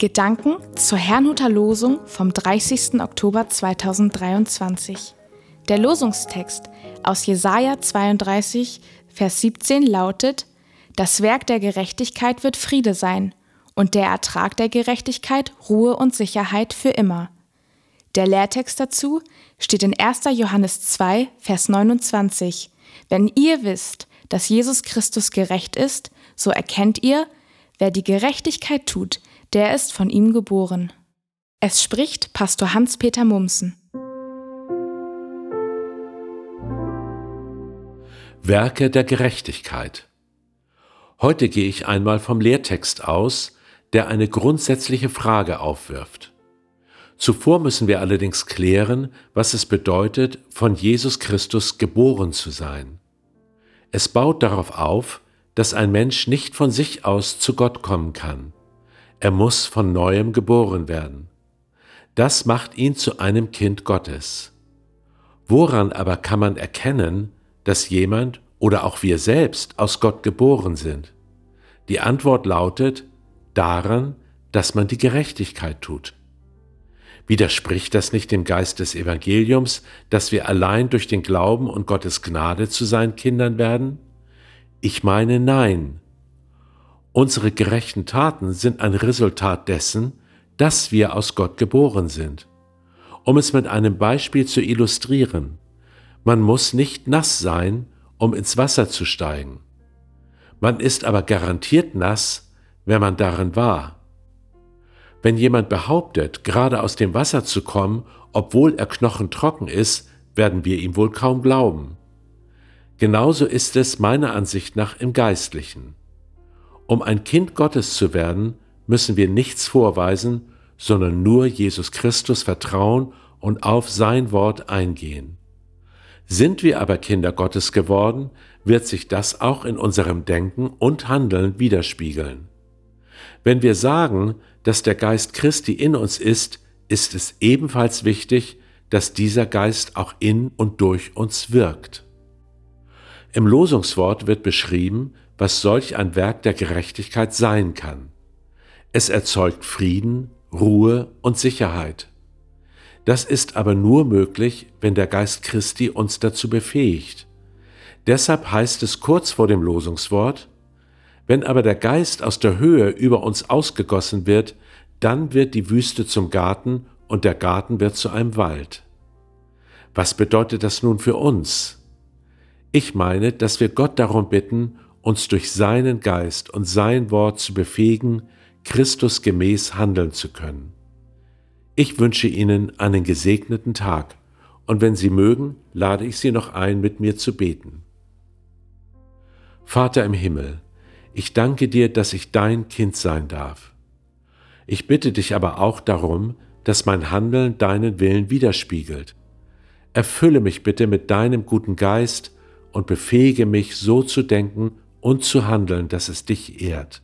Gedanken zur Herrnhuter Losung vom 30. Oktober 2023. Der Losungstext aus Jesaja 32, Vers 17 lautet: Das Werk der Gerechtigkeit wird Friede sein und der Ertrag der Gerechtigkeit Ruhe und Sicherheit für immer. Der Lehrtext dazu steht in 1. Johannes 2, Vers 29. Wenn ihr wisst, dass Jesus Christus gerecht ist, so erkennt ihr, wer die Gerechtigkeit tut, der ist von ihm geboren. Es spricht Pastor Hans-Peter Mumsen. Werke der Gerechtigkeit. Heute gehe ich einmal vom Lehrtext aus, der eine grundsätzliche Frage aufwirft. Zuvor müssen wir allerdings klären, was es bedeutet, von Jesus Christus geboren zu sein. Es baut darauf auf, dass ein Mensch nicht von sich aus zu Gott kommen kann. Er muss von neuem geboren werden. Das macht ihn zu einem Kind Gottes. Woran aber kann man erkennen, dass jemand oder auch wir selbst aus Gott geboren sind? Die Antwort lautet daran, dass man die Gerechtigkeit tut. Widerspricht das nicht dem Geist des Evangeliums, dass wir allein durch den Glauben und Gottes Gnade zu seinen Kindern werden? Ich meine nein. Unsere gerechten Taten sind ein Resultat dessen, dass wir aus Gott geboren sind. Um es mit einem Beispiel zu illustrieren, man muss nicht nass sein, um ins Wasser zu steigen. Man ist aber garantiert nass, wenn man darin war. Wenn jemand behauptet, gerade aus dem Wasser zu kommen, obwohl er knochentrocken ist, werden wir ihm wohl kaum glauben. Genauso ist es meiner Ansicht nach im Geistlichen. Um ein Kind Gottes zu werden, müssen wir nichts vorweisen, sondern nur Jesus Christus vertrauen und auf sein Wort eingehen. Sind wir aber Kinder Gottes geworden, wird sich das auch in unserem Denken und Handeln widerspiegeln. Wenn wir sagen, dass der Geist Christi in uns ist, ist es ebenfalls wichtig, dass dieser Geist auch in und durch uns wirkt. Im Losungswort wird beschrieben, was solch ein Werk der Gerechtigkeit sein kann. Es erzeugt Frieden, Ruhe und Sicherheit. Das ist aber nur möglich, wenn der Geist Christi uns dazu befähigt. Deshalb heißt es kurz vor dem Losungswort, wenn aber der Geist aus der Höhe über uns ausgegossen wird, dann wird die Wüste zum Garten und der Garten wird zu einem Wald. Was bedeutet das nun für uns? Ich meine, dass wir Gott darum bitten, uns durch seinen Geist und sein Wort zu befähigen, Christus gemäß handeln zu können. Ich wünsche Ihnen einen gesegneten Tag und wenn Sie mögen, lade ich Sie noch ein, mit mir zu beten. Vater im Himmel, ich danke dir, dass ich dein Kind sein darf. Ich bitte dich aber auch darum, dass mein Handeln deinen Willen widerspiegelt. Erfülle mich bitte mit deinem guten Geist und befähige mich so zu denken und zu handeln, dass es dich ehrt.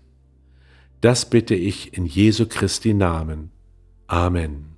Das bitte ich in Jesu Christi Namen. Amen.